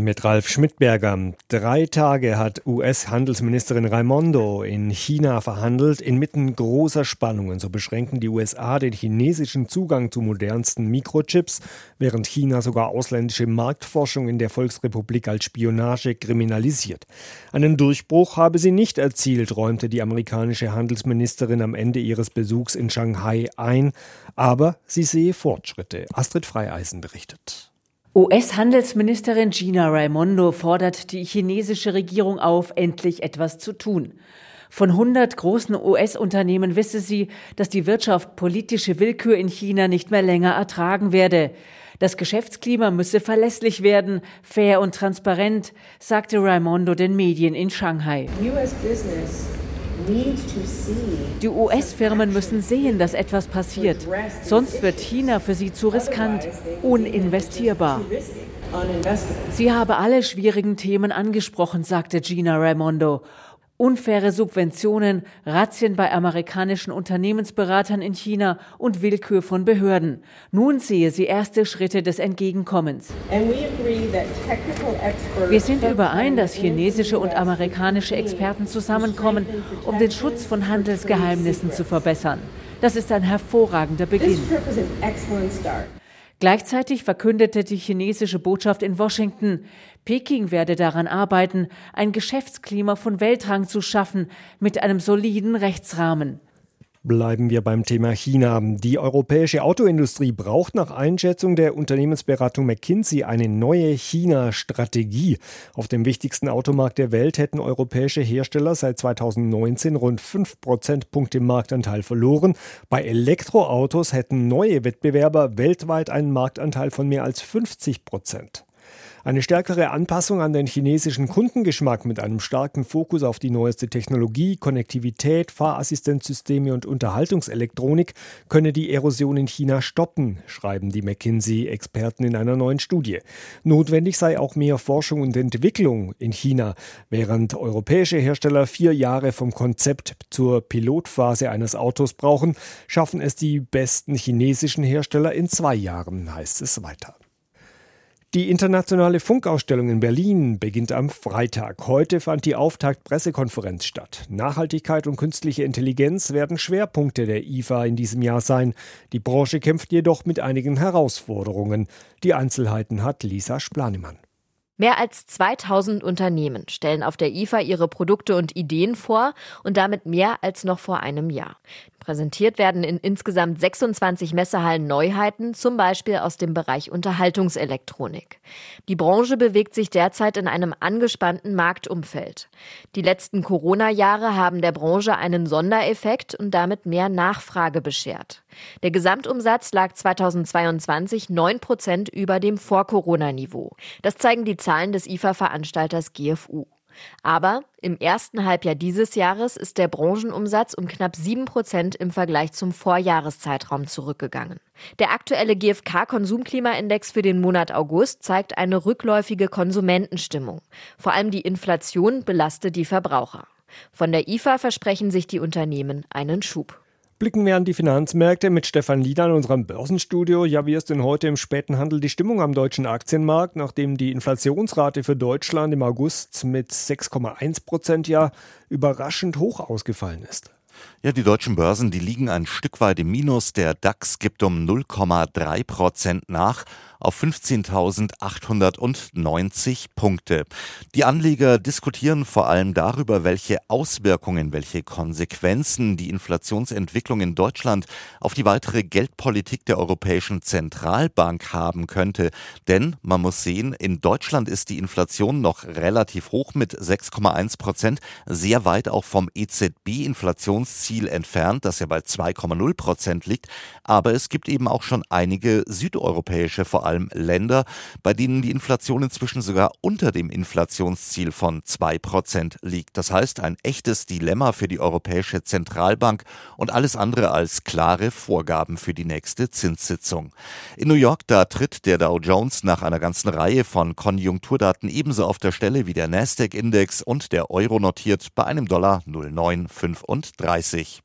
Mit Ralf Schmidberger. Drei Tage hat US-Handelsministerin Raimondo in China verhandelt. Inmitten großer Spannungen. So beschränken die USA den chinesischen Zugang zu modernsten Mikrochips, während China sogar ausländische Marktforschung in der Volksrepublik als Spionage kriminalisiert. Einen Durchbruch habe sie nicht erzielt, räumte die amerikanische Handelsministerin am Ende ihres Besuchs in Shanghai ein. Aber sie sehe Fortschritte. Astrid Freieisen berichtet. US-Handelsministerin Gina Raimondo fordert die chinesische Regierung auf, endlich etwas zu tun. Von 100 großen US-Unternehmen wisse sie, dass die Wirtschaft politische Willkür in China nicht mehr länger ertragen werde. Das Geschäftsklima müsse verlässlich werden, fair und transparent, sagte Raimondo den Medien in Shanghai. US business die US-Firmen müssen sehen, dass etwas passiert. Sonst wird China für sie zu riskant, uninvestierbar. Sie habe alle schwierigen Themen angesprochen, sagte Gina Raimondo unfaire Subventionen, Razzien bei amerikanischen Unternehmensberatern in China und Willkür von Behörden. Nun sehe sie erste Schritte des Entgegenkommens. Wir sind überein, dass chinesische und amerikanische Experten zusammenkommen, um den Schutz von Handelsgeheimnissen zu verbessern. Das ist ein hervorragender Beginn. Gleichzeitig verkündete die chinesische Botschaft in Washington, Peking werde daran arbeiten, ein Geschäftsklima von Weltrang zu schaffen mit einem soliden Rechtsrahmen. Bleiben wir beim Thema China. Die europäische Autoindustrie braucht nach Einschätzung der Unternehmensberatung McKinsey eine neue China-Strategie. Auf dem wichtigsten Automarkt der Welt hätten europäische Hersteller seit 2019 rund 5 Prozentpunkte Marktanteil verloren. Bei Elektroautos hätten neue Wettbewerber weltweit einen Marktanteil von mehr als 50 Prozent. Eine stärkere Anpassung an den chinesischen Kundengeschmack mit einem starken Fokus auf die neueste Technologie, Konnektivität, Fahrassistenzsysteme und Unterhaltungselektronik könne die Erosion in China stoppen, schreiben die McKinsey-Experten in einer neuen Studie. Notwendig sei auch mehr Forschung und Entwicklung in China. Während europäische Hersteller vier Jahre vom Konzept zur Pilotphase eines Autos brauchen, schaffen es die besten chinesischen Hersteller in zwei Jahren, heißt es weiter. Die internationale Funkausstellung in Berlin beginnt am Freitag. Heute fand die Auftakt-Pressekonferenz statt. Nachhaltigkeit und künstliche Intelligenz werden Schwerpunkte der IFA in diesem Jahr sein. Die Branche kämpft jedoch mit einigen Herausforderungen. Die Einzelheiten hat Lisa Splanemann. Mehr als 2000 Unternehmen stellen auf der IFA ihre Produkte und Ideen vor und damit mehr als noch vor einem Jahr. Präsentiert werden in insgesamt 26 Messehallen Neuheiten, zum Beispiel aus dem Bereich Unterhaltungselektronik. Die Branche bewegt sich derzeit in einem angespannten Marktumfeld. Die letzten Corona-Jahre haben der Branche einen Sondereffekt und damit mehr Nachfrage beschert. Der Gesamtumsatz lag 2022 9 Prozent über dem Vor-Corona-Niveau. Das zeigen die Zahlen des IFA-Veranstalters GFU. Aber im ersten Halbjahr dieses Jahres ist der Branchenumsatz um knapp sieben Prozent im Vergleich zum Vorjahreszeitraum zurückgegangen. Der aktuelle GfK-Konsumklimaindex für den Monat August zeigt eine rückläufige Konsumentenstimmung. Vor allem die Inflation belastet die Verbraucher. Von der IFA versprechen sich die Unternehmen einen Schub. Blicken wir an die Finanzmärkte mit Stefan Lieder in unserem Börsenstudio. Ja, wie ist denn heute im späten Handel die Stimmung am deutschen Aktienmarkt, nachdem die Inflationsrate für Deutschland im August mit 6,1 Prozent ja überraschend hoch ausgefallen ist? Ja, die deutschen Börsen, die liegen ein Stück weit im Minus. Der DAX gibt um 0,3 Prozent nach auf 15.890 Punkte. Die Anleger diskutieren vor allem darüber, welche Auswirkungen, welche Konsequenzen die Inflationsentwicklung in Deutschland auf die weitere Geldpolitik der Europäischen Zentralbank haben könnte. Denn man muss sehen, in Deutschland ist die Inflation noch relativ hoch mit 6,1 Prozent, sehr weit auch vom EZB-Inflationsziel entfernt, das ja bei 2,0 Prozent liegt. Aber es gibt eben auch schon einige südeuropäische, vor allem allem Länder, bei denen die Inflation inzwischen sogar unter dem Inflationsziel von 2% liegt. Das heißt, ein echtes Dilemma für die Europäische Zentralbank und alles andere als klare Vorgaben für die nächste Zinssitzung. In New York, da tritt der Dow Jones nach einer ganzen Reihe von Konjunkturdaten ebenso auf der Stelle wie der Nasdaq-Index und der Euro notiert bei einem Dollar 0,935.